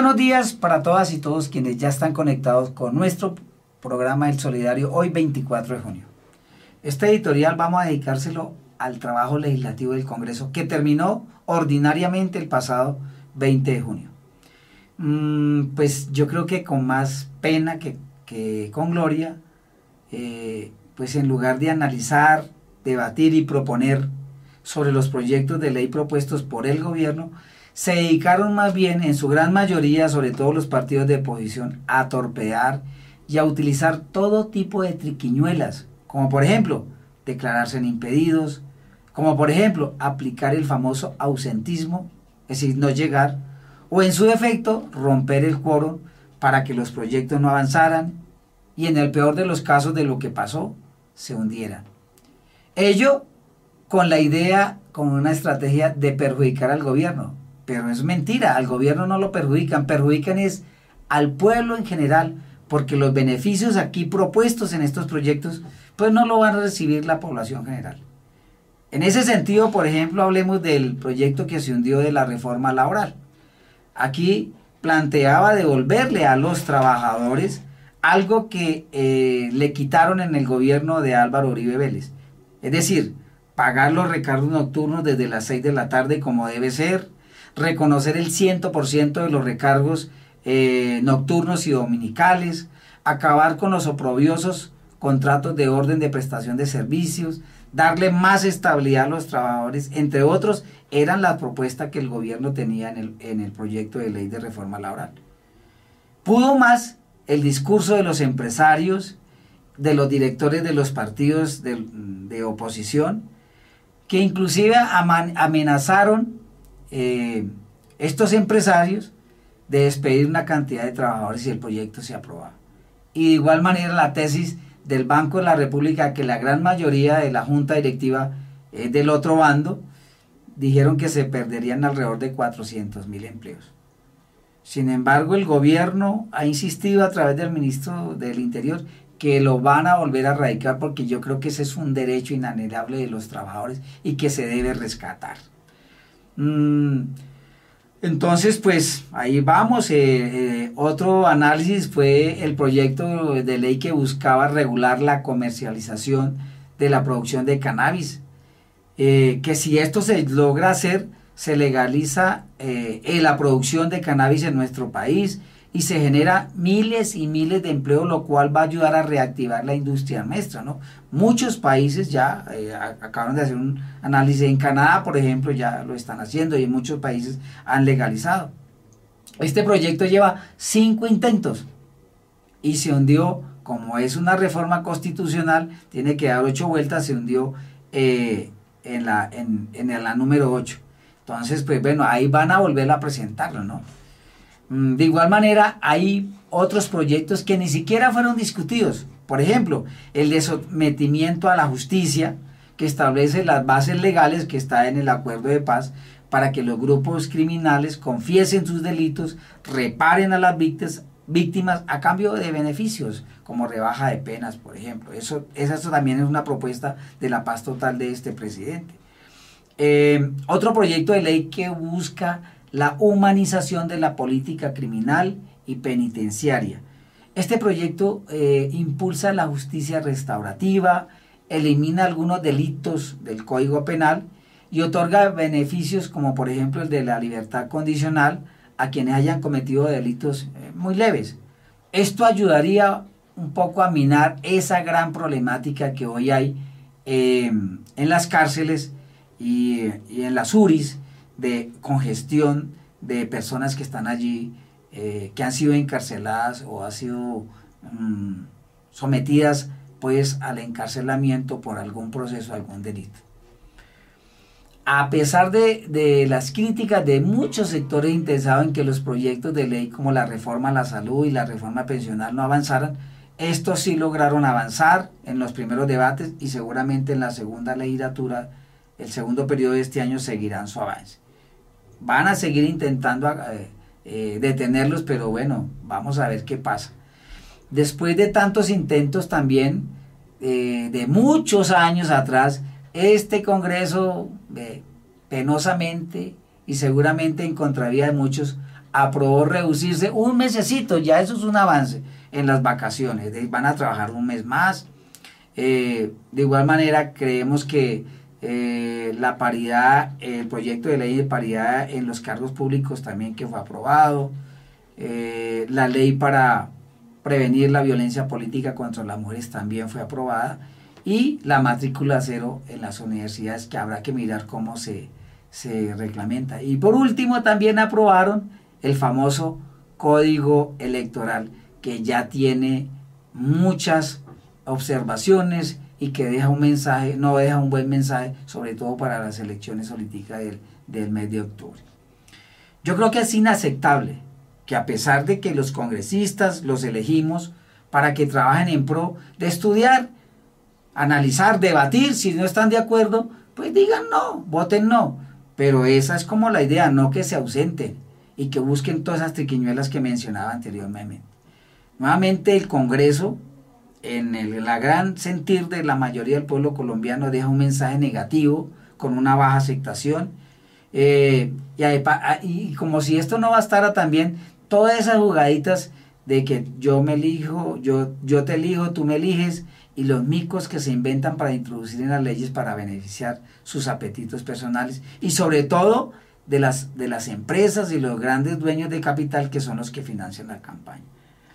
Buenos días para todas y todos quienes ya están conectados con nuestro programa El Solidario hoy 24 de junio. Este editorial vamos a dedicárselo al trabajo legislativo del Congreso que terminó ordinariamente el pasado 20 de junio. Mm, pues yo creo que con más pena que, con gloria, eh, pues en lugar de analizar, debatir y proponer sobre los proyectos de ley propuestos por el gobierno, se dedicaron más bien, en su gran mayoría, sobre todo los partidos de oposición, a torpear y a utilizar todo tipo de triquiñuelas, como por ejemplo, declararse en impedidos, como por ejemplo, aplicar el famoso ausentismo, es decir, no llegar, o en su defecto, romper el quórum para que los proyectos no avanzaran y en el peor de los casos de lo que pasó, se hundieran. Ello con la idea, con una estrategia de perjudicar al gobierno, pero es mentira, al gobierno no lo perjudican, perjudican es al pueblo en general, porque los beneficios aquí propuestos en estos proyectos, pues no lo van a recibir la población general. En ese sentido, por ejemplo, hablemos del proyecto que se hundió de la reforma laboral. Aquí planteaba devolverle a los trabajadores algo que eh, le quitaron en el gobierno de Álvaro Uribe Vélez. Es decir, pagar los recargos nocturnos desde las 6 de la tarde como debe ser, reconocer el 100% de los recargos eh, nocturnos y dominicales, acabar con los oprobiosos contratos de orden de prestación de servicios, darle más estabilidad a los trabajadores, entre otros, eran las propuestas que el gobierno tenía en el, en el proyecto de ley de reforma laboral. Pudo más el discurso de los empresarios, de los directores de los partidos de, de oposición, que inclusive amenazaron eh, estos empresarios de despedir una cantidad de trabajadores si el proyecto se aprobaba. Y de igual manera la tesis del Banco de la República, que la gran mayoría de la junta directiva es del otro bando, dijeron que se perderían alrededor de 400 mil empleos. Sin embargo, el gobierno ha insistido a través del ministro del Interior que lo van a volver a radicar porque yo creo que ese es un derecho inanelable de los trabajadores y que se debe rescatar. Mm, entonces, pues ahí vamos. Eh, eh, otro análisis fue el proyecto de ley que buscaba regular la comercialización de la producción de cannabis. Eh, que si esto se logra hacer, se legaliza la producción de cannabis en nuestro país y se genera miles y miles de empleos, lo cual va a ayudar a reactivar la industria nuestra, ¿no? Muchos países ya eh, acaban de hacer un análisis, en Canadá, por ejemplo, ya lo están haciendo y muchos países han legalizado. Este proyecto lleva cinco intentos y se hundió, como es una reforma constitucional, tiene que dar ocho vueltas, se hundió eh, en, la, en, en la número ocho. Entonces, pues bueno, ahí van a volver a presentarlo, ¿no? Mm, de igual manera, hay otros proyectos que ni siquiera fueron discutidos. Por ejemplo, el de sometimiento a la justicia, que establece las bases legales que está en el acuerdo de paz para que los grupos criminales confiesen sus delitos, reparen a las víctimas, víctimas a cambio de beneficios, como rebaja de penas, por ejemplo. Eso, eso también es una propuesta de la paz total de este presidente. Eh, otro proyecto de ley que busca la humanización de la política criminal y penitenciaria. Este proyecto eh, impulsa la justicia restaurativa, elimina algunos delitos del Código Penal y otorga beneficios como por ejemplo el de la libertad condicional a quienes hayan cometido delitos eh, muy leves. Esto ayudaría un poco a minar esa gran problemática que hoy hay eh, en las cárceles y, y en las URIs de congestión de personas que están allí, eh, que han sido encarceladas o han sido mm, sometidas pues al encarcelamiento por algún proceso, algún delito. A pesar de, de, las críticas de muchos sectores interesados en que los proyectos de ley como la reforma a la salud y la reforma pensional no avanzaran, estos sí lograron avanzar en los primeros debates y seguramente en la segunda legislatura, el segundo periodo de este año, seguirán su avance van a seguir intentando eh, eh, detenerlos, pero bueno, vamos a ver qué pasa. Después de tantos intentos también, eh, de muchos años atrás, este Congreso penosamente y seguramente en contravía de muchos aprobó reducirse un mesecito, ya eso es un avance en las vacaciones, van a trabajar un mes más. De igual manera, creemos que eh, la paridad, el proyecto de ley de paridad en los cargos públicos también que fue aprobado, eh, la ley para prevenir la violencia política contra las mujeres también fue aprobada y la matrícula cero en las universidades que habrá que mirar cómo se, se reglamenta. Y por último también aprobaron el famoso código electoral que ya tiene muchas observaciones y que deja un mensaje, no deja un buen mensaje, sobre todo para las elecciones políticas del, del mes de octubre. Yo creo que es inaceptable que a pesar de que los congresistas los elegimos para que trabajen en pro de estudiar, analizar, debatir, si no están de acuerdo, pues digan no, voten no. Pero esa es como la idea, no que se ausenten y que busquen todas esas triquiñuelas que mencionaba anteriormente. Nuevamente el Congreso, en el la gran sentir de la mayoría del pueblo colombiano, deja un mensaje negativo con una baja aceptación. Eh, y, como si esto no bastara también, todas esas jugaditas de que yo me elijo, yo, yo te elijo, tú me eliges, y los micos que se inventan para introducir en las leyes para beneficiar sus apetitos personales, y sobre todo de las, de las empresas y los grandes dueños de capital que son los que financian la campaña.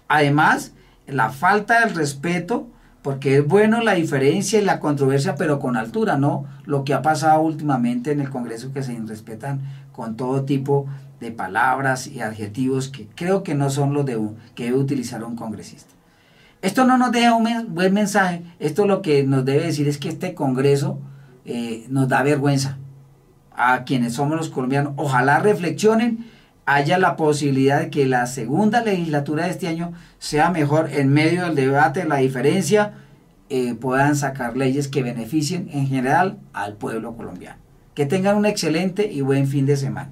Además, la falta del respeto, porque es bueno la diferencia y la controversia, pero con altura, no lo que ha pasado últimamente en el Congreso que se irrespetan con todo tipo de palabras y adjetivos que creo que no son los de que debe utilizar un congresista. Esto no nos deja un buen mensaje, esto lo que nos debe decir es que este Congreso eh, nos da vergüenza, a quienes somos los colombianos. Ojalá reflexionen, haya la posibilidad de que la segunda legislatura de este año sea mejor en medio del debate, la diferencia, eh, puedan sacar leyes que beneficien en general al pueblo colombiano. Que tengan un excelente y buen fin de semana.